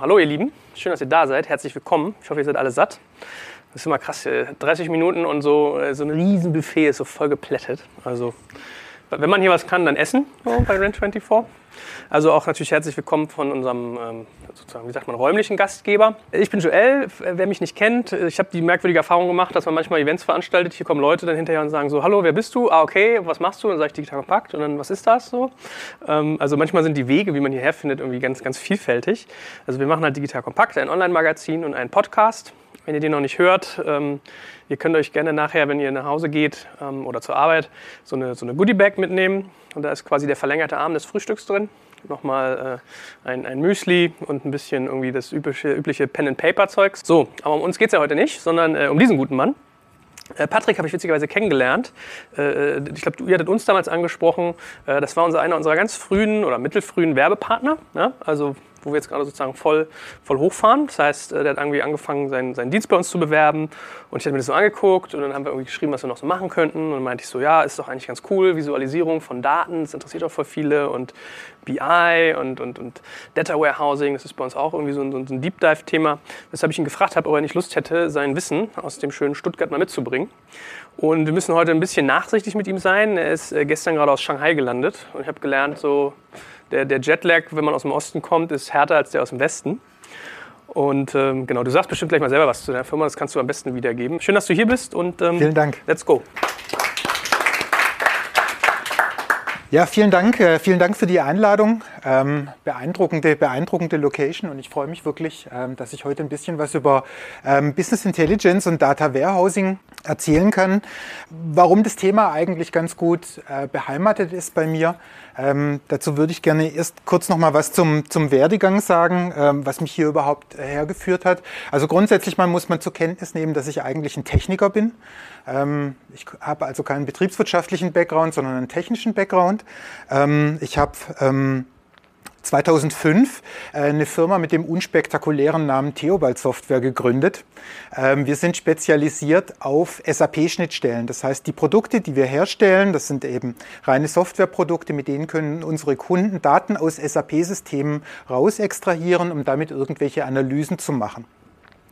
Hallo ihr Lieben, schön, dass ihr da seid. Herzlich willkommen. Ich hoffe, ihr seid alle satt. Das ist immer krass, 30 Minuten und so, äh, so ein riesen Buffet ist so voll geplättet. Also wenn man hier was kann, dann essen so, bei Rent24. Also auch natürlich herzlich willkommen von unserem, ähm, sozusagen, wie sagt man, räumlichen Gastgeber. Ich bin Joel, wer mich nicht kennt, ich habe die merkwürdige Erfahrung gemacht, dass man manchmal Events veranstaltet, hier kommen Leute dann hinterher und sagen so, hallo, wer bist du? Ah, okay, was machst du? Und dann sage ich digital kompakt und dann, was ist das so? Ähm, also manchmal sind die Wege, wie man hierher findet, irgendwie ganz, ganz vielfältig. Also wir machen halt digital kompakt, ein Online-Magazin und einen Podcast. Wenn ihr den noch nicht hört, ähm, ihr könnt euch gerne nachher, wenn ihr nach Hause geht ähm, oder zur Arbeit, so eine, so eine Goodie-Bag mitnehmen. Und da ist quasi der verlängerte Arm des Frühstücks drin. Nochmal äh, ein, ein Müsli und ein bisschen irgendwie das übliche, übliche Pen-and-Paper-Zeugs. So, aber um uns geht es ja heute nicht, sondern äh, um diesen guten Mann. Äh, Patrick habe ich witzigerweise kennengelernt. Äh, ich glaube, ihr hattet uns damals angesprochen. Äh, das war unser, einer unserer ganz frühen oder mittelfrühen Werbepartner. Ja? Also wo wir jetzt gerade sozusagen voll, voll hochfahren. Das heißt, der hat irgendwie angefangen, seinen, seinen Dienst bei uns zu bewerben. Und ich habe mir das so angeguckt und dann haben wir irgendwie geschrieben, was wir noch so machen könnten. Und dann meinte ich so, ja, ist doch eigentlich ganz cool, Visualisierung von Daten, das interessiert auch voll viele. Und BI und, und, und Data Warehousing, das ist bei uns auch irgendwie so ein, so ein Deep Dive-Thema. Weshalb ich ihn gefragt habe, ob er nicht Lust hätte, sein Wissen aus dem schönen Stuttgart mal mitzubringen. Und wir müssen heute ein bisschen nachsichtig mit ihm sein. Er ist äh, gestern gerade aus Shanghai gelandet und ich habe gelernt, so der, der Jetlag, wenn man aus dem Osten kommt, ist härter als der aus dem Westen. Und ähm, genau, du sagst bestimmt gleich mal selber was zu der Firma, das kannst du am besten wiedergeben. Schön, dass du hier bist und ähm, vielen Dank. Let's go. Ja, vielen Dank. Äh, vielen Dank für die Einladung. Ähm, beeindruckende, beeindruckende Location und ich freue mich wirklich, ähm, dass ich heute ein bisschen was über ähm, Business Intelligence und Data Warehousing erzählen kann. Warum das Thema eigentlich ganz gut äh, beheimatet ist bei mir. Ähm, dazu würde ich gerne erst kurz noch mal was zum, zum Werdegang sagen, ähm, was mich hier überhaupt hergeführt hat. Also grundsätzlich mal muss man zur Kenntnis nehmen, dass ich eigentlich ein Techniker bin. Ähm, ich habe also keinen betriebswirtschaftlichen Background, sondern einen technischen Background. Ähm, ich habe 2005 ähm, äh, eine Firma mit dem unspektakulären Namen Theobald Software gegründet. Wir sind spezialisiert auf SAP-Schnittstellen. Das heißt, die Produkte, die wir herstellen, das sind eben reine Softwareprodukte, mit denen können unsere Kunden Daten aus SAP-Systemen rausextrahieren, um damit irgendwelche Analysen zu machen.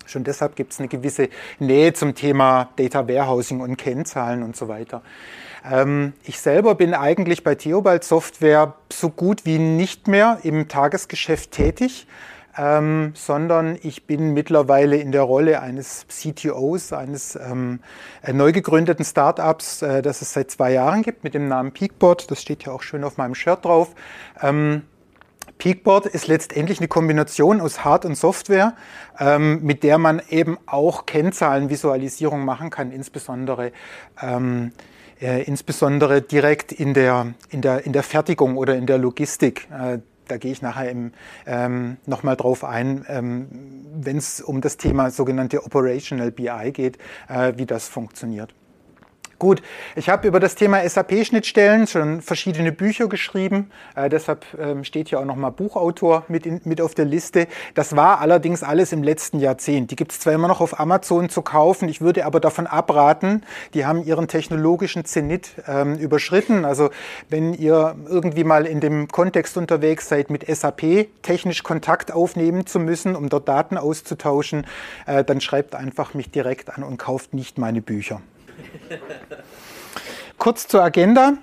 Schon deshalb gibt es eine gewisse Nähe zum Thema Data Warehousing und Kennzahlen und so weiter. Ähm, ich selber bin eigentlich bei Theobald Software so gut wie nicht mehr im Tagesgeschäft tätig. Ähm, sondern ich bin mittlerweile in der Rolle eines CTOs, eines ähm, äh, neu gegründeten Startups, äh, das es seit zwei Jahren gibt, mit dem Namen Peakboard. Das steht ja auch schön auf meinem Shirt drauf. Ähm, Peakboard ist letztendlich eine Kombination aus Hard- und Software, ähm, mit der man eben auch Kennzahlenvisualisierung machen kann, insbesondere, ähm, äh, insbesondere direkt in der, in, der, in der Fertigung oder in der Logistik. Äh, da gehe ich nachher ähm, nochmal drauf ein, ähm, wenn es um das Thema sogenannte Operational BI geht, äh, wie das funktioniert. Gut, ich habe über das Thema SAP-Schnittstellen schon verschiedene Bücher geschrieben. Äh, deshalb ähm, steht hier auch nochmal Buchautor mit, in, mit auf der Liste. Das war allerdings alles im letzten Jahrzehnt. Die gibt es zwar immer noch auf Amazon zu kaufen, ich würde aber davon abraten. Die haben ihren technologischen Zenit ähm, überschritten. Also wenn ihr irgendwie mal in dem Kontext unterwegs seid, mit SAP technisch Kontakt aufnehmen zu müssen, um dort Daten auszutauschen, äh, dann schreibt einfach mich direkt an und kauft nicht meine Bücher. Kurz zur Agenda.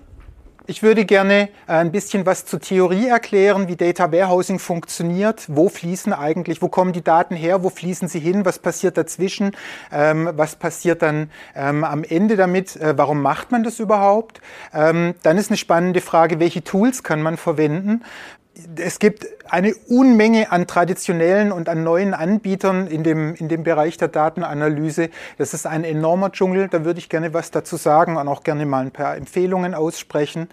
Ich würde gerne äh, ein bisschen was zur Theorie erklären, wie Data Warehousing funktioniert, wo fließen eigentlich, wo kommen die Daten her, wo fließen sie hin, was passiert dazwischen, ähm, was passiert dann ähm, am Ende damit, äh, warum macht man das überhaupt. Ähm, dann ist eine spannende Frage, welche Tools kann man verwenden es gibt eine Unmenge an traditionellen und an neuen Anbietern in dem, in dem Bereich der Datenanalyse. Das ist ein enormer Dschungel, da würde ich gerne was dazu sagen und auch gerne mal ein paar Empfehlungen aussprechen.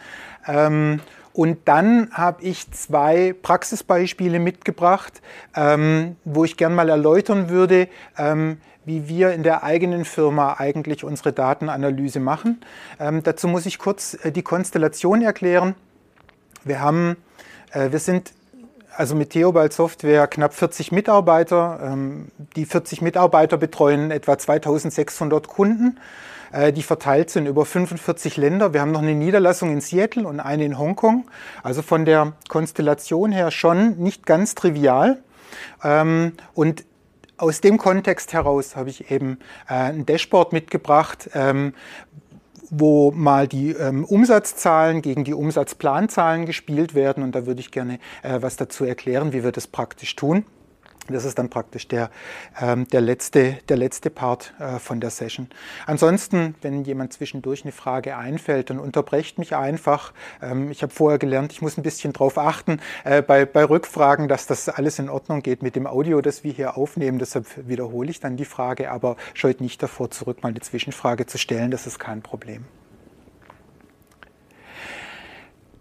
Ähm, und dann habe ich zwei Praxisbeispiele mitgebracht, ähm, wo ich gerne mal erläutern würde, ähm, wie wir in der eigenen Firma eigentlich unsere Datenanalyse machen. dazu muss ich kurz äh, die Konstellation erklären. Wir haben wir sind also mit Theobald Software knapp 40 Mitarbeiter. Ähm, die 40 Mitarbeiter betreuen etwa 2600 Kunden, äh, die verteilt sind über 45 Länder. Wir haben noch eine Niederlassung in Seattle und eine in Hongkong. Also von der Konstellation her schon nicht ganz trivial. Ähm, und aus dem Kontext heraus habe ich eben äh, ein Dashboard mitgebracht, ähm, wo mal die ähm, Umsatzzahlen gegen die Umsatzplanzahlen gespielt werden. Und da würde ich gerne äh, was dazu erklären, wie wir das praktisch tun. Das ist dann praktisch der, ähm, der, letzte, der letzte Part äh, von der Session. Ansonsten, wenn jemand zwischendurch eine Frage einfällt, dann unterbrecht mich einfach. Ähm, ich habe vorher gelernt, ich muss ein bisschen darauf achten äh, bei, bei Rückfragen, dass das alles in Ordnung geht mit dem Audio, das wir hier aufnehmen. Deshalb wiederhole ich dann die Frage, aber scheut nicht davor zurück, mal eine Zwischenfrage zu stellen. Das ist kein Problem.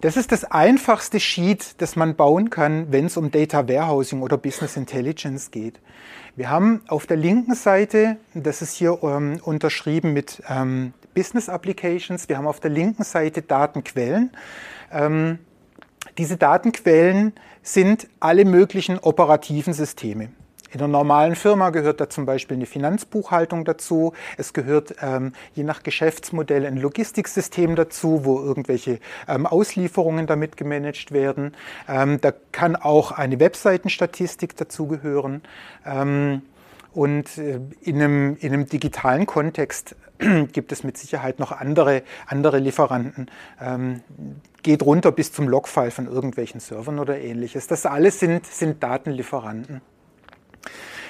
Das ist das einfachste Sheet, das man bauen kann, wenn es um Data Warehousing oder Business Intelligence geht. Wir haben auf der linken Seite, das ist hier ähm, unterschrieben mit ähm, Business Applications, wir haben auf der linken Seite Datenquellen. Ähm, diese Datenquellen sind alle möglichen operativen Systeme. In einer normalen Firma gehört da zum Beispiel eine Finanzbuchhaltung dazu. Es gehört ähm, je nach Geschäftsmodell ein Logistiksystem dazu, wo irgendwelche ähm, Auslieferungen damit gemanagt werden. Ähm, da kann auch eine Webseitenstatistik dazugehören. Ähm, und äh, in einem, in einem digitalen Kontext gibt es mit Sicherheit noch andere, andere Lieferanten. Ähm, geht runter bis zum Logfile von irgendwelchen Servern oder ähnliches. Das alles sind, sind Datenlieferanten.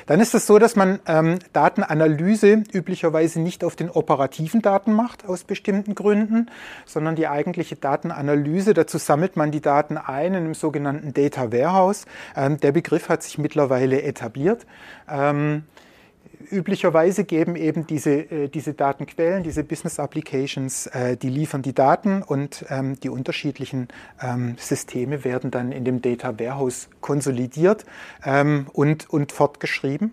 Dann ist es so, dass man ähm, Datenanalyse üblicherweise nicht auf den operativen Daten macht, aus bestimmten Gründen, sondern die eigentliche Datenanalyse, dazu sammelt man die Daten ein in einem sogenannten Data Warehouse. Ähm, der Begriff hat sich mittlerweile etabliert. Ähm, üblicherweise geben eben diese, äh, diese Datenquellen, diese Business Applications, äh, die liefern die Daten und ähm, die unterschiedlichen ähm, Systeme werden dann in dem Data Warehouse konsolidiert ähm, und, und fortgeschrieben.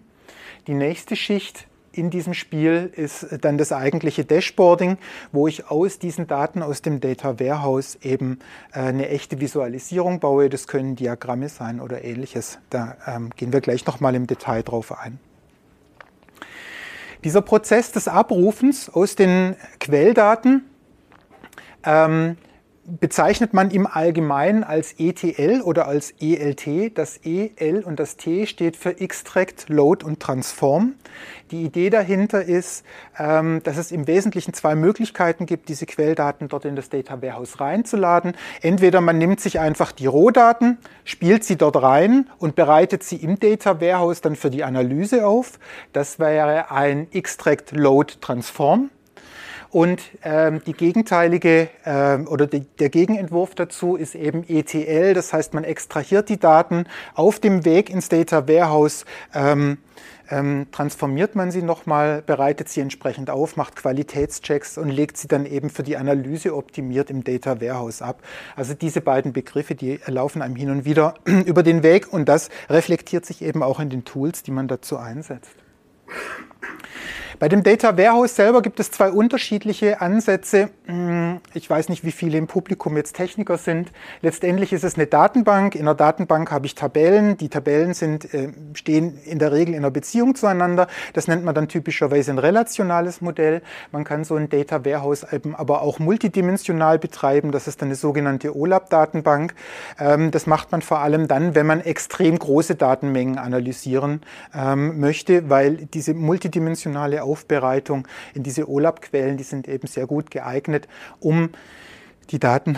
Die nächste Schicht in diesem Spiel ist dann das eigentliche Dashboarding, wo ich aus diesen Daten aus dem Data Warehouse eben äh, eine echte Visualisierung baue. Das können Diagramme sein oder ähnliches. Da ähm, gehen wir gleich nochmal im Detail drauf ein. Dieser Prozess des Abrufens aus den Quelldaten ähm, bezeichnet man im Allgemeinen als ETL oder als ELT. Das E, L und das T steht für Extract, Load und Transform. Die Idee dahinter ist, ähm, dass es im Wesentlichen zwei Möglichkeiten gibt, diese Quelldaten dort in das Data Warehouse reinzuladen. Entweder man nimmt sich einfach die Rohdaten, spielt sie dort rein und bereitet sie im Data Warehouse dann für die Analyse auf. Das wäre ein Extract, Load, Transform. Und ähm, die gegenteilige ähm, oder die, der Gegenentwurf dazu ist eben ETL, das heißt, man extrahiert die Daten auf dem Weg ins Data Warehouse. Ähm, ähm, transformiert man sie nochmal, bereitet sie entsprechend auf, macht Qualitätschecks und legt sie dann eben für die Analyse optimiert im Data Warehouse ab. Also diese beiden Begriffe, die laufen einem hin und wieder über den Weg und das reflektiert sich eben auch in den Tools, die man dazu einsetzt. Bei dem Data Warehouse selber gibt es zwei unterschiedliche Ansätze. Hm, ich weiß nicht, wie viele im Publikum jetzt Techniker sind. Letztendlich ist es eine Datenbank. In der Datenbank habe ich Tabellen. Die Tabellen sind, äh, stehen in der Regel in einer Beziehung zueinander. Das nennt man dann typischerweise ein relationales Modell. Man kann so ein Data Warehouse aber auch multidimensional betreiben. Das ist dann eine sogenannte OLAP-Datenbank. Ähm, das macht man vor allem dann, wenn man extrem große Datenmengen analysieren ähm, möchte, weil diese multidimensionale Aufbereitung in diese OLAP-Quellen, die sind eben sehr gut geeignet, um die Daten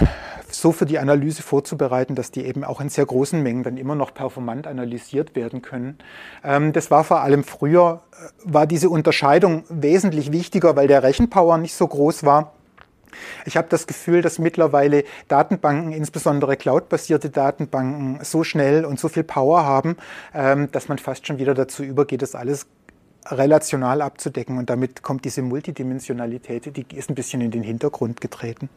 so für die Analyse vorzubereiten, dass die eben auch in sehr großen Mengen dann immer noch performant analysiert werden können. Ähm, das war vor allem früher, äh, war diese Unterscheidung wesentlich wichtiger, weil der Rechenpower nicht so groß war. Ich habe das Gefühl, dass mittlerweile Datenbanken, insbesondere cloudbasierte Datenbanken, so schnell und so viel Power haben, ähm, dass man fast schon wieder dazu übergeht, das alles relational abzudecken. Und damit kommt diese Multidimensionalität, die ist ein bisschen in den Hintergrund getreten.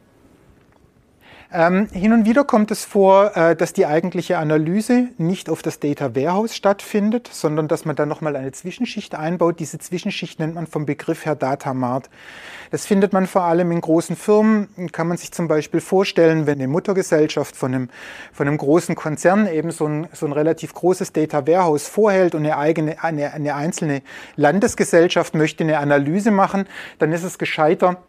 Ähm, hin und wieder kommt es vor, äh, dass die eigentliche Analyse nicht auf das Data Warehouse stattfindet, sondern dass man dann nochmal eine Zwischenschicht einbaut. Diese Zwischenschicht nennt man vom Begriff her Data Mart. Das findet man vor allem in großen Firmen. Kann man sich zum Beispiel vorstellen, wenn eine Muttergesellschaft von einem, von einem großen Konzern eben so ein, so ein relativ großes Data Warehouse vorhält und eine eigene, eine, eine einzelne Landesgesellschaft möchte eine Analyse machen, dann ist es gescheiter,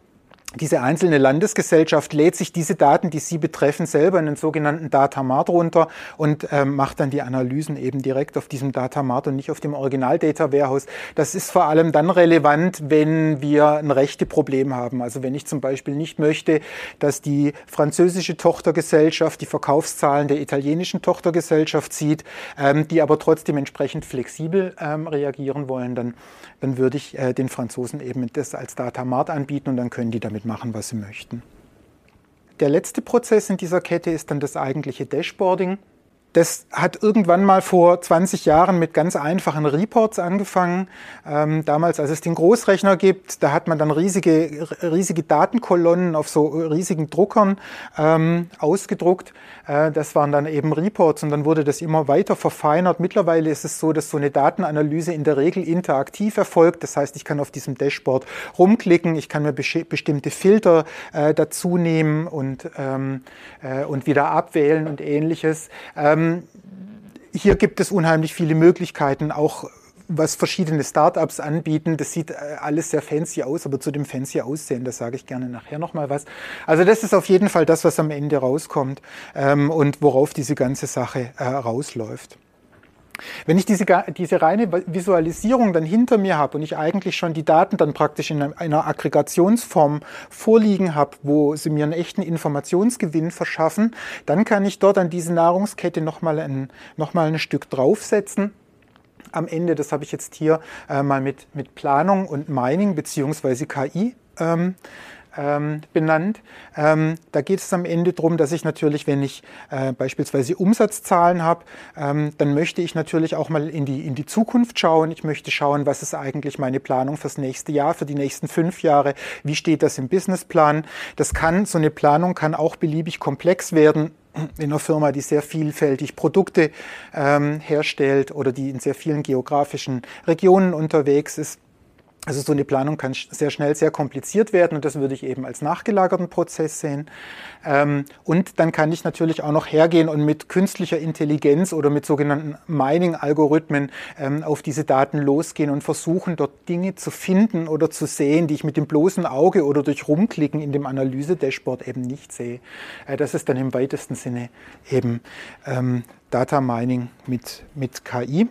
diese einzelne Landesgesellschaft lädt sich diese Daten, die sie betreffen, selber in den sogenannten Datamart runter und ähm, macht dann die Analysen eben direkt auf diesem Datamart und nicht auf dem Original Data Warehouse. Das ist vor allem dann relevant, wenn wir ein Rechteproblem haben. Also wenn ich zum Beispiel nicht möchte, dass die französische Tochtergesellschaft die Verkaufszahlen der italienischen Tochtergesellschaft sieht, ähm, die aber trotzdem entsprechend flexibel ähm, reagieren wollen, dann, dann würde ich äh, den Franzosen eben das als Datamart anbieten und dann können die damit machen, was sie möchten. Der letzte Prozess in dieser Kette ist dann das eigentliche Dashboarding. Das hat irgendwann mal vor 20 Jahren mit ganz einfachen Reports angefangen. Ähm, damals, als es den Großrechner gibt, da hat man dann riesige, riesige Datenkolonnen auf so riesigen Druckern ähm, ausgedruckt. Äh, das waren dann eben Reports und dann wurde das immer weiter verfeinert. Mittlerweile ist es so, dass so eine Datenanalyse in der Regel interaktiv erfolgt. Das heißt, ich kann auf diesem Dashboard rumklicken, ich kann mir bestimmte Filter äh, dazu nehmen und, ähm, äh, und wieder abwählen und ähnliches. Ähm, ähm, hier gibt es unheimlich viele Möglichkeiten, auch was verschiedene Startups anbieten. Das sieht äh, alles sehr fancy aus, aber zu dem fancy Aussehen, das sage ich gerne nachher nochmal was. Also das ist auf jeden Fall das, was am Ende rauskommt ähm, und worauf diese ganze Sache äh, rausläuft. Wenn ich diese, diese reine Visualisierung dann hinter mir habe und ich eigentlich schon die Daten dann praktisch in einer Aggregationsform vorliegen habe, wo sie mir einen echten Informationsgewinn verschaffen, dann kann ich dort an diese Nahrungskette nochmal ein, noch ein Stück draufsetzen. Am Ende, das habe ich jetzt hier äh, mal mit, mit Planung und Mining beziehungsweise KI ähm, ähm, benannt. Ähm, da geht es am Ende darum, dass ich natürlich, wenn ich äh, beispielsweise Umsatzzahlen habe, ähm, dann möchte ich natürlich auch mal in die, in die Zukunft schauen. Ich möchte schauen, was ist eigentlich meine Planung fürs nächste Jahr, für die nächsten fünf Jahre. Wie steht das im Businessplan? Das kann, so eine Planung kann auch beliebig komplex werden in einer Firma, die sehr vielfältig Produkte ähm, herstellt oder die in sehr vielen geografischen Regionen unterwegs ist. Also so eine Planung kann sehr schnell sehr kompliziert werden und das würde ich eben als nachgelagerten Prozess sehen. Ähm, und dann kann ich natürlich auch noch hergehen und mit künstlicher Intelligenz oder mit sogenannten Mining-Algorithmen ähm, auf diese Daten losgehen und versuchen, dort Dinge zu finden oder zu sehen, die ich mit dem bloßen Auge oder durch Rumklicken in dem Analyse-Dashboard eben nicht sehe. Äh, das ist dann im weitesten Sinne eben ähm, Data Mining mit, mit KI.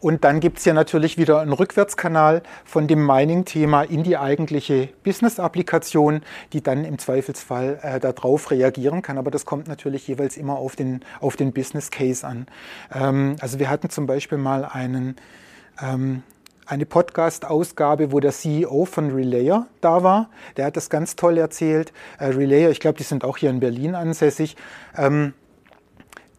Und dann gibt es ja natürlich wieder einen Rückwärtskanal von dem Mining-Thema in die eigentliche Business-Applikation, die dann im Zweifelsfall äh, darauf reagieren kann. Aber das kommt natürlich jeweils immer auf den, auf den Business-Case an. Ähm, also wir hatten zum Beispiel mal einen, ähm, eine Podcast-Ausgabe, wo der CEO von Relayer da war. Der hat das ganz toll erzählt. Äh, Relayer, ich glaube, die sind auch hier in Berlin ansässig. Ähm,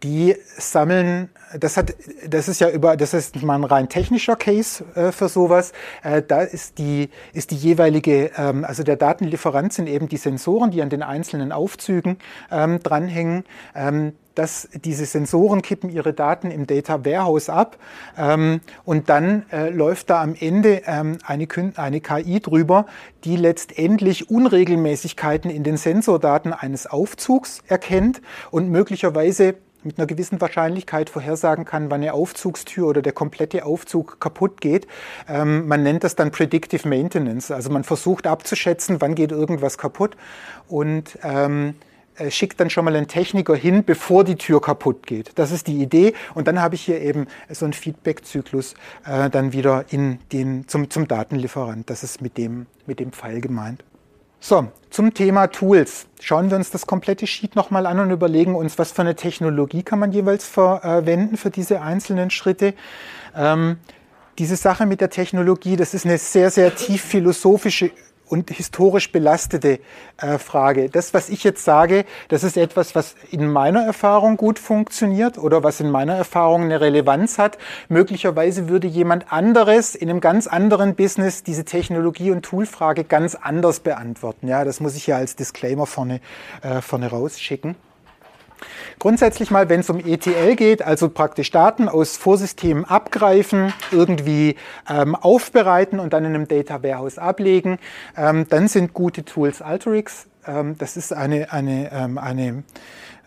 die sammeln, das hat, das ist ja über, das ist mal ein rein technischer Case äh, für sowas. Äh, da ist die, ist die jeweilige, ähm, also der Datenlieferant sind eben die Sensoren, die an den einzelnen Aufzügen ähm, dranhängen. Ähm, dass diese Sensoren kippen ihre Daten im Data Warehouse ab ähm, und dann äh, läuft da am Ende ähm, eine, eine KI drüber, die letztendlich Unregelmäßigkeiten in den Sensordaten eines Aufzugs erkennt und möglicherweise mit einer gewissen Wahrscheinlichkeit vorhersagen kann, wann eine Aufzugstür oder der komplette Aufzug kaputt geht. Ähm, man nennt das dann Predictive Maintenance. Also man versucht abzuschätzen, wann geht irgendwas kaputt und ähm, äh, schickt dann schon mal einen Techniker hin, bevor die Tür kaputt geht. Das ist die Idee. Und dann habe ich hier eben so einen Feedback-Zyklus äh, dann wieder in den, zum, zum Datenlieferant. Das ist mit dem, mit dem Pfeil gemeint. So, zum Thema Tools. Schauen wir uns das komplette Sheet nochmal an und überlegen uns, was für eine Technologie kann man jeweils verwenden für diese einzelnen Schritte. Ähm, diese Sache mit der Technologie, das ist eine sehr, sehr tief philosophische und historisch belastete äh, Frage. Das, was ich jetzt sage, das ist etwas, was in meiner Erfahrung gut funktioniert oder was in meiner Erfahrung eine Relevanz hat. Möglicherweise würde jemand anderes in einem ganz anderen Business diese Technologie- und Toolfrage ganz anders beantworten. Ja, das muss ich ja als Disclaimer vorne, äh, vorne rausschicken. Grundsätzlich mal, wenn es um ETL geht, also praktisch Daten aus Vorsystemen abgreifen, irgendwie ähm, aufbereiten und dann in einem Data Warehouse ablegen, ähm, dann sind gute Tools Alteryx. Ähm, das ist eine, eine, ähm, eine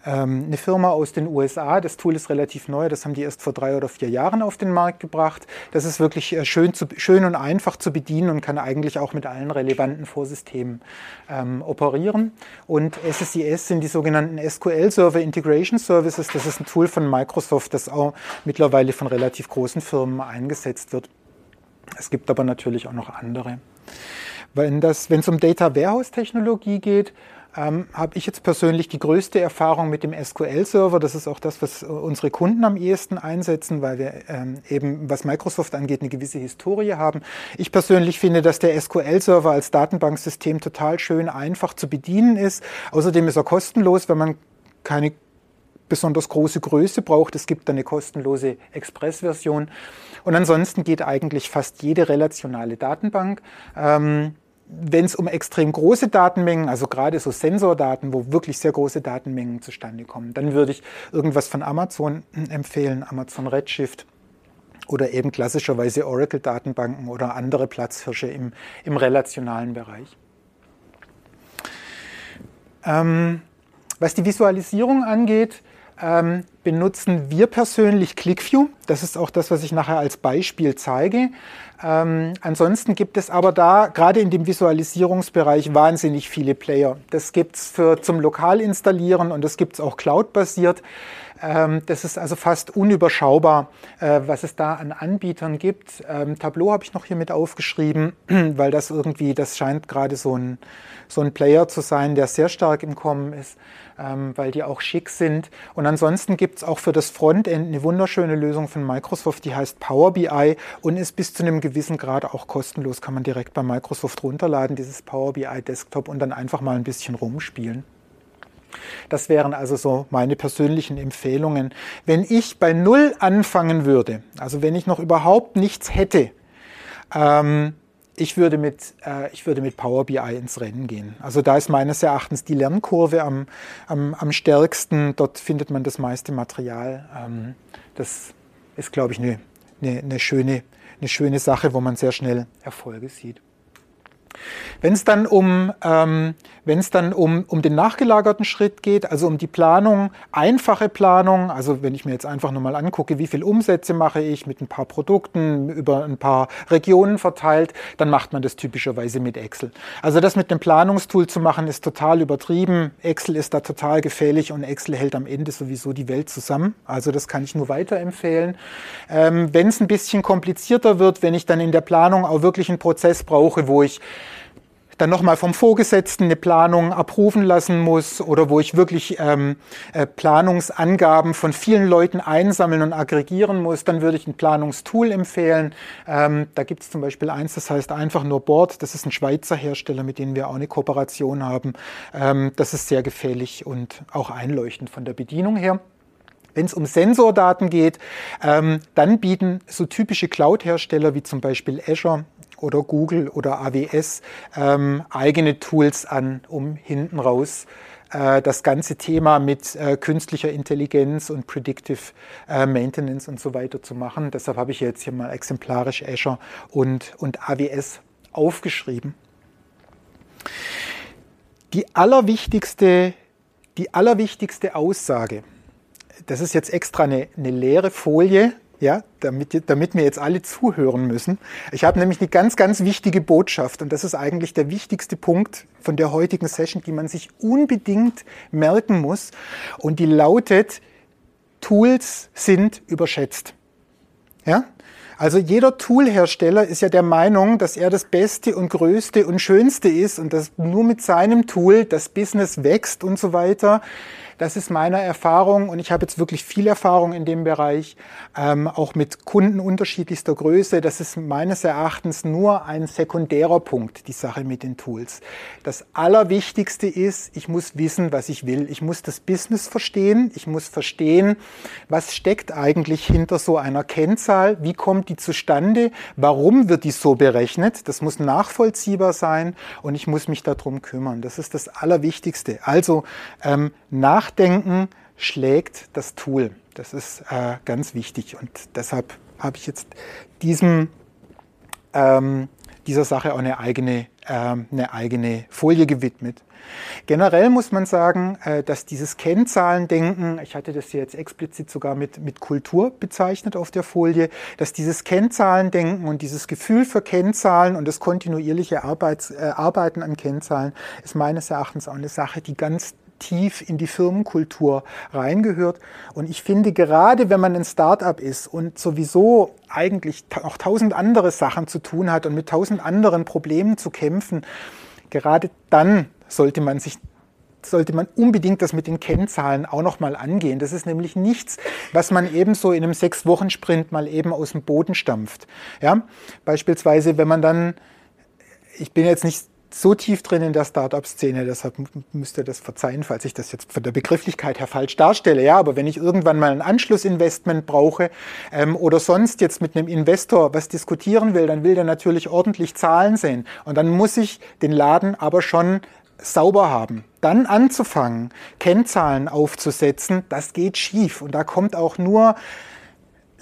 ähm, eine Firma aus den USA. Das Tool ist relativ neu, das haben die erst vor drei oder vier Jahren auf den Markt gebracht. Das ist wirklich äh, schön, zu, schön und einfach zu bedienen und kann eigentlich auch mit allen relevanten Vorsystemen ähm, operieren. Und SSIS sind die sogenannten SQL Server Integration Services. Das ist ein Tool von Microsoft, das auch mittlerweile von relativ großen Firmen eingesetzt wird. Es gibt aber natürlich auch noch andere. Wenn es um Data Warehouse Technologie geht, ähm, habe ich jetzt persönlich die größte Erfahrung mit dem SQL-Server. Das ist auch das, was äh, unsere Kunden am ehesten einsetzen, weil wir ähm, eben, was Microsoft angeht, eine gewisse Historie haben. Ich persönlich finde, dass der SQL-Server als Datenbanksystem total schön einfach zu bedienen ist. Außerdem ist er kostenlos, wenn man keine besonders große Größe braucht. Es gibt eine kostenlose Express-Version. Und ansonsten geht eigentlich fast jede relationale Datenbank. Ähm, wenn es um extrem große Datenmengen, also gerade so Sensordaten, wo wirklich sehr große Datenmengen zustande kommen, dann würde ich irgendwas von Amazon empfehlen, Amazon Redshift oder eben klassischerweise Oracle-Datenbanken oder andere Platzhirsche im, im relationalen Bereich. Ähm, was die Visualisierung angeht, ähm, benutzen wir persönlich ClickView. Das ist auch das, was ich nachher als Beispiel zeige. Ähm, ansonsten gibt es aber da gerade in dem Visualisierungsbereich wahnsinnig viele Player. Das gibt es zum Lokal installieren und das gibt es auch cloud-basiert. Ähm, das ist also fast unüberschaubar, äh, was es da an Anbietern gibt. Ähm, Tableau habe ich noch hier mit aufgeschrieben, weil das irgendwie, das scheint gerade so ein, so ein Player zu sein, der sehr stark im Kommen ist, ähm, weil die auch schick sind. Und ansonsten gibt es auch für das Frontend eine wunderschöne Lösung von Microsoft, die heißt Power BI und ist bis zu einem gewissen Grad auch kostenlos. Kann man direkt bei Microsoft runterladen, dieses Power BI Desktop und dann einfach mal ein bisschen rumspielen. Das wären also so meine persönlichen Empfehlungen. Wenn ich bei Null anfangen würde, also wenn ich noch überhaupt nichts hätte, ähm, ich würde, mit, äh, ich würde mit Power BI ins Rennen gehen. Also da ist meines Erachtens die Lernkurve am, am, am stärksten. Dort findet man das meiste Material. Ähm, das ist, glaube ich, eine, eine, eine, schöne, eine schöne Sache, wo man sehr schnell Erfolge sieht. Wenn es dann, um, ähm, dann um, um den nachgelagerten Schritt geht, also um die Planung, einfache Planung, also wenn ich mir jetzt einfach nochmal angucke, wie viel Umsätze mache ich mit ein paar Produkten über ein paar Regionen verteilt, dann macht man das typischerweise mit Excel. Also das mit dem Planungstool zu machen, ist total übertrieben. Excel ist da total gefährlich und Excel hält am Ende sowieso die Welt zusammen. Also das kann ich nur weiterempfehlen. Ähm, wenn es ein bisschen komplizierter wird, wenn ich dann in der Planung auch wirklich einen Prozess brauche, wo ich dann nochmal vom Vorgesetzten eine Planung abrufen lassen muss oder wo ich wirklich ähm, äh, Planungsangaben von vielen Leuten einsammeln und aggregieren muss, dann würde ich ein Planungstool empfehlen. Ähm, da gibt es zum Beispiel eins, das heißt einfach nur Board. Das ist ein Schweizer Hersteller, mit dem wir auch eine Kooperation haben. Ähm, das ist sehr gefährlich und auch einleuchtend von der Bedienung her. Wenn es um Sensordaten geht, ähm, dann bieten so typische Cloud-Hersteller wie zum Beispiel Azure oder Google oder AWS ähm, eigene Tools an, um hinten raus äh, das ganze Thema mit äh, künstlicher Intelligenz und Predictive äh, Maintenance und so weiter zu machen. Deshalb habe ich jetzt hier mal exemplarisch Azure und, und AWS aufgeschrieben. Die allerwichtigste, die allerwichtigste Aussage, das ist jetzt extra eine, eine leere Folie, ja, damit, damit mir jetzt alle zuhören müssen. Ich habe nämlich eine ganz, ganz wichtige Botschaft und das ist eigentlich der wichtigste Punkt von der heutigen Session, die man sich unbedingt merken muss und die lautet, Tools sind überschätzt. Ja? Also jeder Toolhersteller ist ja der Meinung, dass er das Beste und Größte und Schönste ist und dass nur mit seinem Tool das Business wächst und so weiter. Das ist meine Erfahrung und ich habe jetzt wirklich viel Erfahrung in dem Bereich, ähm, auch mit Kunden unterschiedlichster Größe. Das ist meines Erachtens nur ein sekundärer Punkt, die Sache mit den Tools. Das Allerwichtigste ist, ich muss wissen, was ich will. Ich muss das Business verstehen. Ich muss verstehen, was steckt eigentlich hinter so einer Kennzahl. Wie kommt die zustande? Warum wird die so berechnet? Das muss nachvollziehbar sein und ich muss mich darum kümmern. Das ist das Allerwichtigste. Also ähm, nach Nachdenken schlägt das Tool. Das ist äh, ganz wichtig und deshalb habe ich jetzt diesem, ähm, dieser Sache auch eine eigene, äh, eine eigene Folie gewidmet. Generell muss man sagen, äh, dass dieses Kennzahlendenken, ich hatte das hier jetzt explizit sogar mit, mit Kultur bezeichnet auf der Folie, dass dieses Kennzahlendenken und dieses Gefühl für Kennzahlen und das kontinuierliche Arbeits, äh, Arbeiten an Kennzahlen ist meines Erachtens auch eine Sache, die ganz tief in die Firmenkultur reingehört. Und ich finde, gerade wenn man ein Startup ist und sowieso eigentlich auch tausend andere Sachen zu tun hat und mit tausend anderen Problemen zu kämpfen, gerade dann sollte man sich sollte man unbedingt das mit den Kennzahlen auch noch mal angehen. Das ist nämlich nichts, was man eben so in einem sechs Wochen Sprint mal eben aus dem Boden stampft. Ja? Beispielsweise, wenn man dann, ich bin jetzt nicht so tief drin in der Startup-Szene, deshalb müsst ihr das verzeihen, falls ich das jetzt von der Begrifflichkeit her falsch darstelle. Ja, aber wenn ich irgendwann mal ein Anschlussinvestment brauche ähm, oder sonst jetzt mit einem Investor was diskutieren will, dann will der natürlich ordentlich Zahlen sehen. Und dann muss ich den Laden aber schon sauber haben. Dann anzufangen, Kennzahlen aufzusetzen, das geht schief. Und da kommt auch nur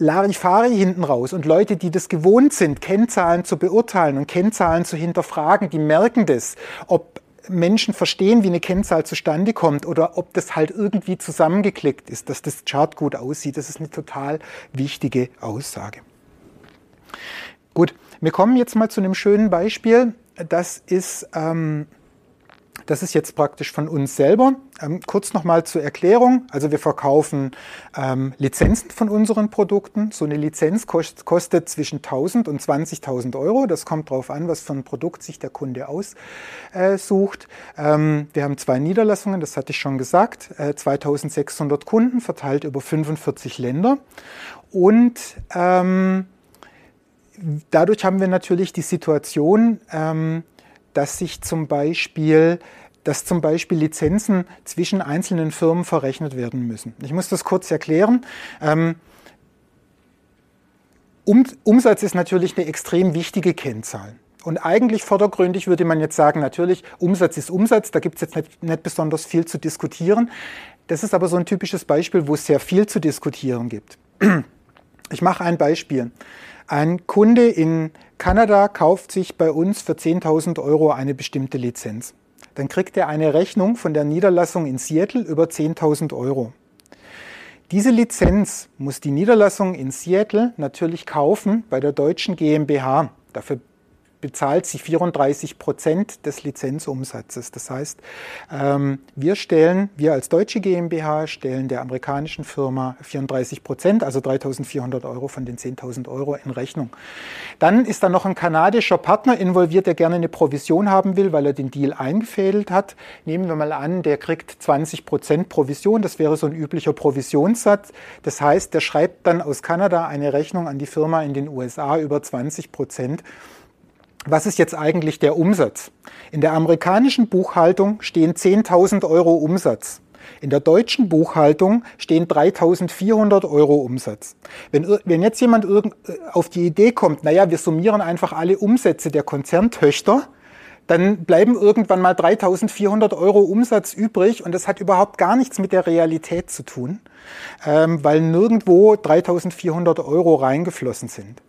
Larifari hinten raus. Und Leute, die das gewohnt sind, Kennzahlen zu beurteilen und Kennzahlen zu hinterfragen, die merken das, ob Menschen verstehen, wie eine Kennzahl zustande kommt oder ob das halt irgendwie zusammengeklickt ist, dass das Chart gut aussieht. Das ist eine total wichtige Aussage. Gut, wir kommen jetzt mal zu einem schönen Beispiel. Das ist ähm, das ist jetzt praktisch von uns selber. Ähm, kurz nochmal zur Erklärung. Also wir verkaufen ähm, Lizenzen von unseren Produkten. So eine Lizenz kost, kostet zwischen 1000 und 20.000 Euro. Das kommt darauf an, was für ein Produkt sich der Kunde aussucht. Ähm, wir haben zwei Niederlassungen, das hatte ich schon gesagt. Äh, 2600 Kunden verteilt über 45 Länder. Und ähm, dadurch haben wir natürlich die Situation, ähm, dass sich zum Beispiel dass zum Beispiel Lizenzen zwischen einzelnen Firmen verrechnet werden müssen. Ich muss das kurz erklären. Ähm, um, Umsatz ist natürlich eine extrem wichtige Kennzahl. Und eigentlich vordergründig würde man jetzt sagen, natürlich, Umsatz ist Umsatz, da gibt es jetzt nicht, nicht besonders viel zu diskutieren. Das ist aber so ein typisches Beispiel, wo es sehr viel zu diskutieren gibt. Ich mache ein Beispiel. Ein Kunde in Kanada kauft sich bei uns für 10.000 Euro eine bestimmte Lizenz. Dann kriegt er eine Rechnung von der Niederlassung in Seattle über 10.000 Euro. Diese Lizenz muss die Niederlassung in Seattle natürlich kaufen bei der deutschen GmbH. Dafür bezahlt sie 34 Prozent des Lizenzumsatzes. Das heißt, ähm, wir stellen, wir als deutsche GmbH stellen der amerikanischen Firma 34 Prozent, also 3.400 Euro von den 10.000 Euro in Rechnung. Dann ist da noch ein kanadischer Partner involviert, der gerne eine Provision haben will, weil er den Deal eingefädelt hat. Nehmen wir mal an, der kriegt 20 Prozent Provision. Das wäre so ein üblicher Provisionssatz. Das heißt, der schreibt dann aus Kanada eine Rechnung an die Firma in den USA über 20 Prozent was ist jetzt eigentlich der Umsatz? In der amerikanischen Buchhaltung stehen 10.000 Euro Umsatz. In der deutschen Buchhaltung stehen 3.400 Euro Umsatz. Wenn, wenn jetzt jemand äh, auf die Idee kommt, naja, wir summieren einfach alle Umsätze der Konzerntöchter, dann bleiben irgendwann mal 3.400 Euro Umsatz übrig und das hat überhaupt gar nichts mit der Realität zu tun, ähm, weil nirgendwo 3.400 Euro reingeflossen sind.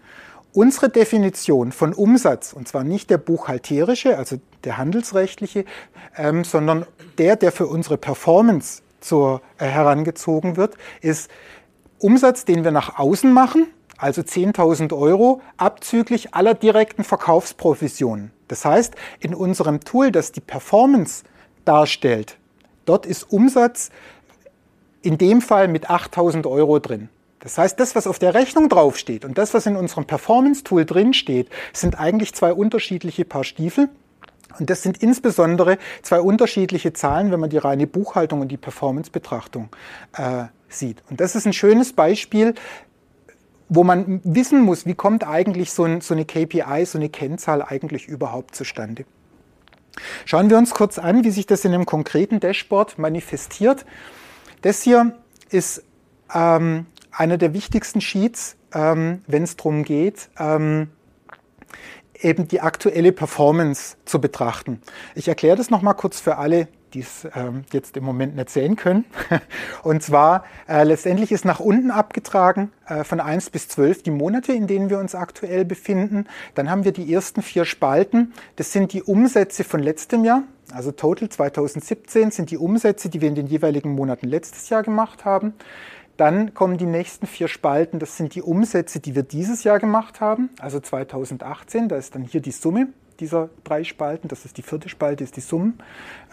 Unsere Definition von Umsatz, und zwar nicht der buchhalterische, also der handelsrechtliche, ähm, sondern der, der für unsere Performance zur, äh, herangezogen wird, ist Umsatz, den wir nach außen machen, also 10.000 Euro, abzüglich aller direkten Verkaufsprovisionen. Das heißt, in unserem Tool, das die Performance darstellt, dort ist Umsatz in dem Fall mit 8.000 Euro drin. Das heißt, das, was auf der Rechnung draufsteht und das, was in unserem Performance-Tool drinsteht, sind eigentlich zwei unterschiedliche Paar Stiefel. Und das sind insbesondere zwei unterschiedliche Zahlen, wenn man die reine Buchhaltung und die Performance-Betrachtung äh, sieht. Und das ist ein schönes Beispiel, wo man wissen muss, wie kommt eigentlich so, ein, so eine KPI, so eine Kennzahl eigentlich überhaupt zustande. Schauen wir uns kurz an, wie sich das in einem konkreten Dashboard manifestiert. Das hier ist ähm, einer der wichtigsten Sheets, ähm, wenn es darum geht, ähm, eben die aktuelle Performance zu betrachten. Ich erkläre das nochmal kurz für alle, die es ähm, jetzt im Moment nicht sehen können. Und zwar äh, letztendlich ist nach unten abgetragen äh, von 1 bis 12 die Monate, in denen wir uns aktuell befinden. Dann haben wir die ersten vier Spalten. Das sind die Umsätze von letztem Jahr. Also Total 2017 sind die Umsätze, die wir in den jeweiligen Monaten letztes Jahr gemacht haben. Dann kommen die nächsten vier Spalten, das sind die Umsätze, die wir dieses Jahr gemacht haben, also 2018, da ist dann hier die Summe dieser drei Spalten, das ist die vierte Spalte, ist die, Summen,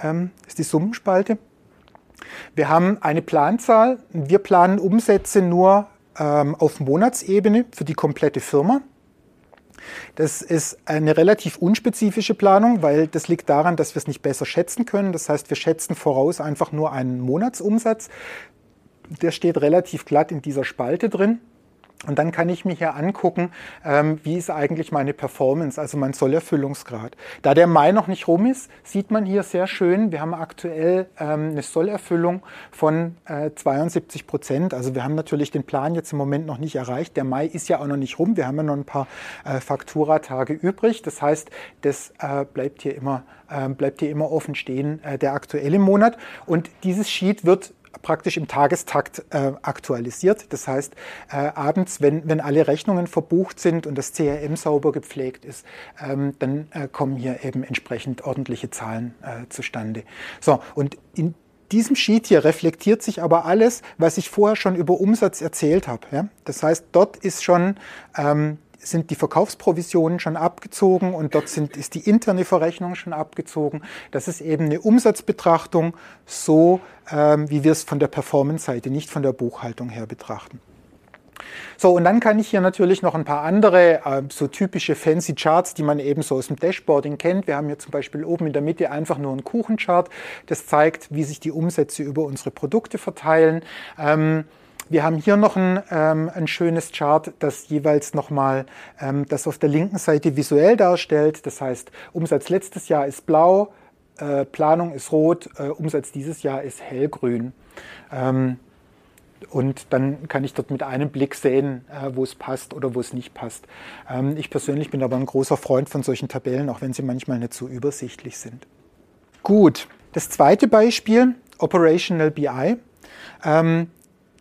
ähm, ist die Summenspalte. Wir haben eine Planzahl, wir planen Umsätze nur ähm, auf Monatsebene für die komplette Firma. Das ist eine relativ unspezifische Planung, weil das liegt daran, dass wir es nicht besser schätzen können. Das heißt, wir schätzen voraus einfach nur einen Monatsumsatz. Der steht relativ glatt in dieser Spalte drin. Und dann kann ich mir hier angucken, ähm, wie ist eigentlich meine Performance, also mein Sollerfüllungsgrad. Da der Mai noch nicht rum ist, sieht man hier sehr schön, wir haben aktuell ähm, eine Sollerfüllung von äh, 72 Prozent. Also wir haben natürlich den Plan jetzt im Moment noch nicht erreicht. Der Mai ist ja auch noch nicht rum. Wir haben ja noch ein paar äh, Fakturatage übrig. Das heißt, das äh, bleibt, hier immer, äh, bleibt hier immer offen stehen, äh, der aktuelle Monat. Und dieses Sheet wird praktisch im Tagestakt äh, aktualisiert. Das heißt, äh, abends, wenn, wenn alle Rechnungen verbucht sind und das CRM sauber gepflegt ist, ähm, dann äh, kommen hier eben entsprechend ordentliche Zahlen äh, zustande. So, und in diesem Sheet hier reflektiert sich aber alles, was ich vorher schon über Umsatz erzählt habe. Ja? Das heißt, dort ist schon ähm, sind die Verkaufsprovisionen schon abgezogen und dort sind, ist die interne Verrechnung schon abgezogen. Das ist eben eine Umsatzbetrachtung, so ähm, wie wir es von der Performance-Seite, nicht von der Buchhaltung her betrachten. So, und dann kann ich hier natürlich noch ein paar andere äh, so typische fancy Charts, die man eben so aus dem Dashboarding kennt. Wir haben hier zum Beispiel oben in der Mitte einfach nur einen Kuchenchart. Das zeigt, wie sich die Umsätze über unsere Produkte verteilen. Ähm, wir haben hier noch ein, ähm, ein schönes Chart, das jeweils nochmal ähm, das auf der linken Seite visuell darstellt. Das heißt, Umsatz letztes Jahr ist blau, äh, Planung ist rot, äh, Umsatz dieses Jahr ist hellgrün. Ähm, und dann kann ich dort mit einem Blick sehen, äh, wo es passt oder wo es nicht passt. Ähm, ich persönlich bin aber ein großer Freund von solchen Tabellen, auch wenn sie manchmal nicht so übersichtlich sind. Gut, das zweite Beispiel, Operational BI. Ähm,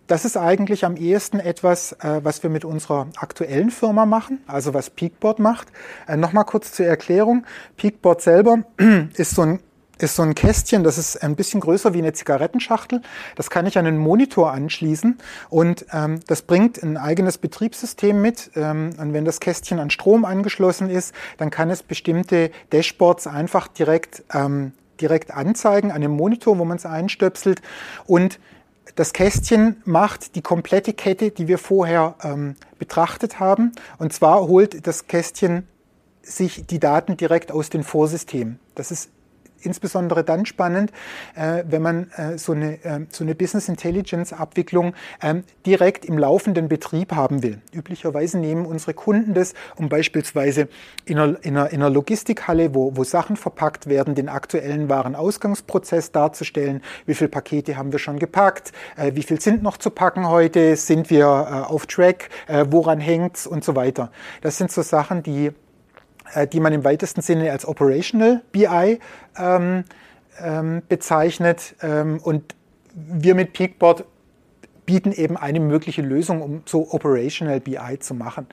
das ist eigentlich am ehesten etwas, äh, was wir mit unserer aktuellen Firma machen, also was Peakboard macht. Äh, Nochmal kurz zur Erklärung. Peakboard selber ist so ein ist so ein Kästchen, das ist ein bisschen größer wie eine Zigarettenschachtel. Das kann ich an einen Monitor anschließen und ähm, das bringt ein eigenes Betriebssystem mit. Ähm, und wenn das Kästchen an Strom angeschlossen ist, dann kann es bestimmte Dashboards einfach direkt, ähm, direkt anzeigen an dem Monitor, wo man es einstöpselt. Und das Kästchen macht die komplette Kette, die wir vorher ähm, betrachtet haben. Und zwar holt das Kästchen sich die Daten direkt aus den Vorsystemen. Das ist insbesondere dann spannend, äh, wenn man äh, so, eine, äh, so eine Business Intelligence Abwicklung ähm, direkt im laufenden Betrieb haben will. Üblicherweise nehmen unsere Kunden das, um beispielsweise in einer, in einer, in einer Logistikhalle, wo, wo Sachen verpackt werden, den aktuellen Warenausgangsprozess darzustellen. Wie viele Pakete haben wir schon gepackt? Äh, wie viel sind noch zu packen heute? Sind wir äh, auf Track? Äh, woran hängt's? Und so weiter. Das sind so Sachen, die die man im weitesten Sinne als Operational BI ähm, ähm, bezeichnet. Ähm, und wir mit Peakboard bieten eben eine mögliche Lösung, um so Operational BI zu machen.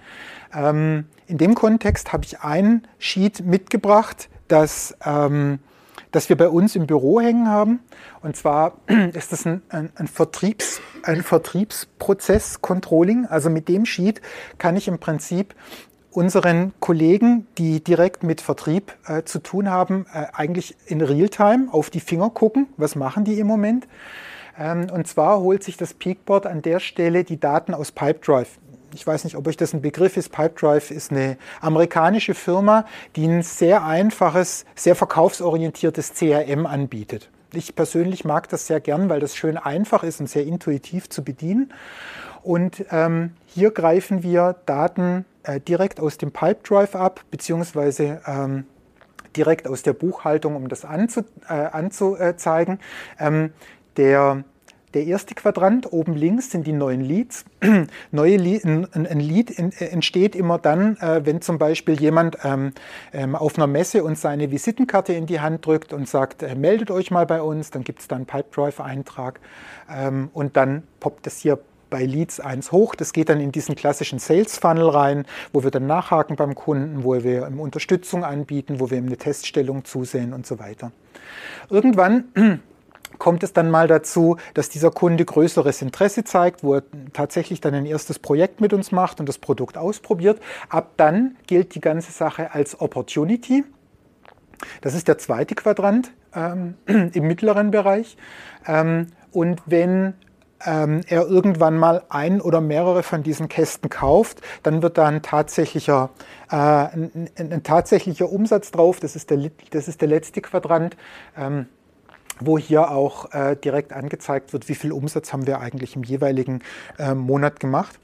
Ähm, in dem Kontext habe ich ein Sheet mitgebracht, das, ähm, das wir bei uns im Büro hängen haben. Und zwar ist das ein, ein, ein, Vertriebs, ein Vertriebsprozess-Controlling. Also mit dem Sheet kann ich im Prinzip unseren Kollegen, die direkt mit Vertrieb äh, zu tun haben, äh, eigentlich in Realtime auf die Finger gucken. Was machen die im Moment? Ähm, und zwar holt sich das Peakboard an der Stelle die Daten aus Pipedrive. Ich weiß nicht, ob euch das ein Begriff ist. Pipedrive ist eine amerikanische Firma, die ein sehr einfaches, sehr verkaufsorientiertes CRM anbietet. Ich persönlich mag das sehr gern, weil das schön einfach ist und sehr intuitiv zu bedienen. Und ähm, hier greifen wir Daten äh, direkt aus dem Pipedrive ab, beziehungsweise ähm, direkt aus der Buchhaltung, um das anzu, äh, anzuzeigen. Ähm, der, der erste Quadrant oben links sind die neuen Leads. Neue Lead, ein, Lead entsteht immer dann, äh, wenn zum Beispiel jemand ähm, ähm, auf einer Messe uns seine Visitenkarte in die Hand drückt und sagt, äh, meldet euch mal bei uns, dann gibt es da einen Pipedrive-Eintrag ähm, und dann poppt es hier bei Leads 1 hoch. Das geht dann in diesen klassischen Sales Funnel rein, wo wir dann nachhaken beim Kunden, wo wir ihm Unterstützung anbieten, wo wir ihm eine Teststellung zusehen und so weiter. Irgendwann kommt es dann mal dazu, dass dieser Kunde größeres Interesse zeigt, wo er tatsächlich dann ein erstes Projekt mit uns macht und das Produkt ausprobiert. Ab dann gilt die ganze Sache als Opportunity. Das ist der zweite Quadrant ähm, im mittleren Bereich. Ähm, und wenn ähm, er irgendwann mal ein oder mehrere von diesen Kästen kauft, dann wird da ein tatsächlicher, äh, ein, ein, tatsächlicher Umsatz drauf. Das ist der, das ist der letzte Quadrant. Ähm, wo hier auch äh, direkt angezeigt wird, wie viel Umsatz haben wir eigentlich im jeweiligen äh, Monat gemacht.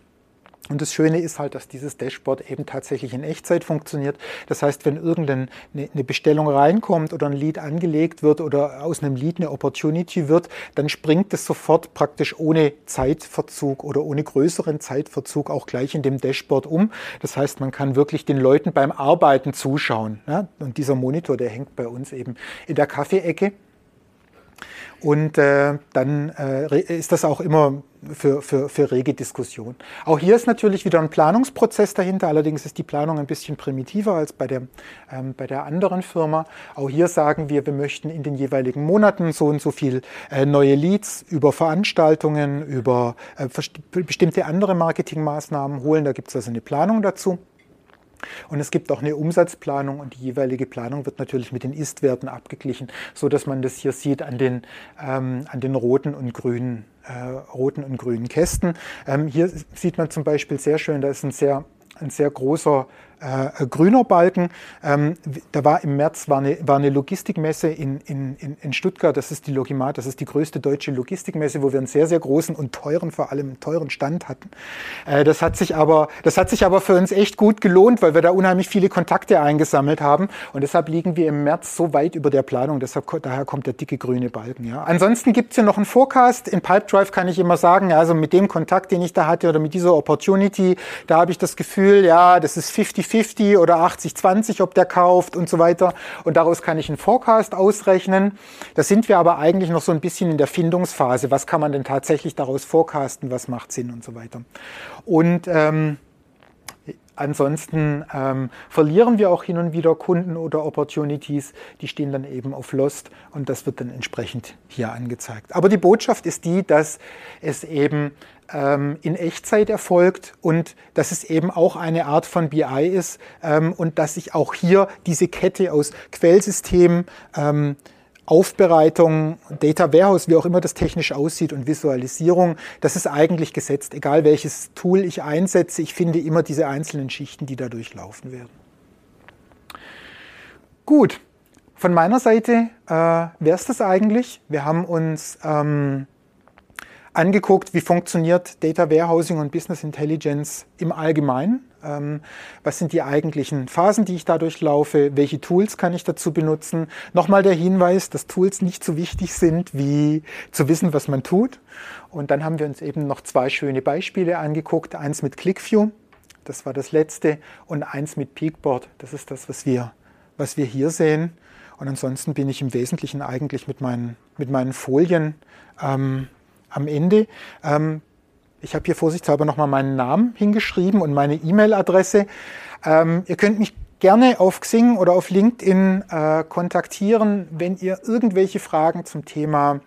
Und das Schöne ist halt, dass dieses Dashboard eben tatsächlich in Echtzeit funktioniert. Das heißt, wenn irgendeine eine Bestellung reinkommt oder ein Lead angelegt wird oder aus einem Lead eine Opportunity wird, dann springt es sofort praktisch ohne Zeitverzug oder ohne größeren Zeitverzug auch gleich in dem Dashboard um. Das heißt, man kann wirklich den Leuten beim Arbeiten zuschauen. Und dieser Monitor, der hängt bei uns eben in der Kaffeeecke. Und äh, dann äh, ist das auch immer für, für, für rege Diskussion. Auch hier ist natürlich wieder ein Planungsprozess dahinter, allerdings ist die Planung ein bisschen primitiver als bei der, ähm, bei der anderen Firma. Auch hier sagen wir, wir möchten in den jeweiligen Monaten so und so viel äh, neue Leads über Veranstaltungen, über äh, bestimmte andere Marketingmaßnahmen holen. Da gibt es also eine Planung dazu. Und es gibt auch eine Umsatzplanung und die jeweilige Planung wird natürlich mit den Ist-Werten abgeglichen, so dass man das hier sieht an den, ähm, an den roten und grünen, äh, roten und grünen Kästen. Ähm, hier sieht man zum Beispiel sehr schön, da ist ein sehr, ein sehr großer äh, grüner Balken. Ähm, da war im März war eine, war eine Logistikmesse in, in, in Stuttgart. Das ist die Logimat, das ist die größte deutsche Logistikmesse, wo wir einen sehr, sehr großen und teuren, vor allem teuren Stand hatten. Äh, das, hat sich aber, das hat sich aber für uns echt gut gelohnt, weil wir da unheimlich viele Kontakte eingesammelt haben. Und deshalb liegen wir im März so weit über der Planung. Deshalb, daher kommt der dicke grüne Balken. Ja. Ansonsten gibt es hier noch einen Forecast. In Pipedrive kann ich immer sagen, ja, also mit dem Kontakt, den ich da hatte oder mit dieser Opportunity, da habe ich das Gefühl, ja, das ist 50 50 oder 80-20, ob der kauft und so weiter. Und daraus kann ich einen Forecast ausrechnen. Da sind wir aber eigentlich noch so ein bisschen in der Findungsphase. Was kann man denn tatsächlich daraus forecasten? Was macht Sinn und so weiter. Und ähm, Ansonsten ähm, verlieren wir auch hin und wieder Kunden oder Opportunities, die stehen dann eben auf Lost und das wird dann entsprechend hier angezeigt. Aber die Botschaft ist die, dass es eben in Echtzeit erfolgt und dass es eben auch eine Art von BI ist ähm, und dass sich auch hier diese Kette aus Quellsystemen, ähm, Aufbereitung, Data Warehouse, wie auch immer das technisch aussieht und Visualisierung, das ist eigentlich gesetzt. Egal welches Tool ich einsetze, ich finde immer diese einzelnen Schichten, die da durchlaufen werden. Gut, von meiner Seite äh, wäre es das eigentlich. Wir haben uns ähm, angeguckt, wie funktioniert Data Warehousing und Business Intelligence im Allgemeinen. Ähm, was sind die eigentlichen Phasen, die ich dadurch laufe? Welche Tools kann ich dazu benutzen? Nochmal der Hinweis, dass Tools nicht so wichtig sind, wie zu wissen, was man tut. Und dann haben wir uns eben noch zwei schöne Beispiele angeguckt. Eins mit ClickView, das war das letzte, und eins mit Peakboard, das ist das, was wir, was wir hier sehen. Und ansonsten bin ich im Wesentlichen eigentlich mit meinen, mit meinen Folien ähm, am Ende. Ähm, ich habe hier vorsichtshalber nochmal meinen Namen hingeschrieben und meine E-Mail-Adresse. Ähm, ihr könnt mich gerne auf Xing oder auf LinkedIn äh, kontaktieren, wenn ihr irgendwelche Fragen zum Thema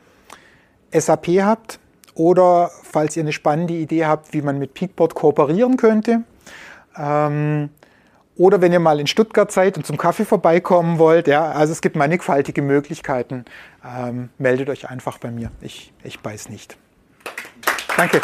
SAP habt oder falls ihr eine spannende Idee habt, wie man mit Peakboard kooperieren könnte. Ähm, oder wenn ihr mal in Stuttgart seid und zum Kaffee vorbeikommen wollt, ja, also es gibt mannigfaltige Möglichkeiten. Ähm, meldet euch einfach bei mir. Ich, ich beiß nicht. Danke.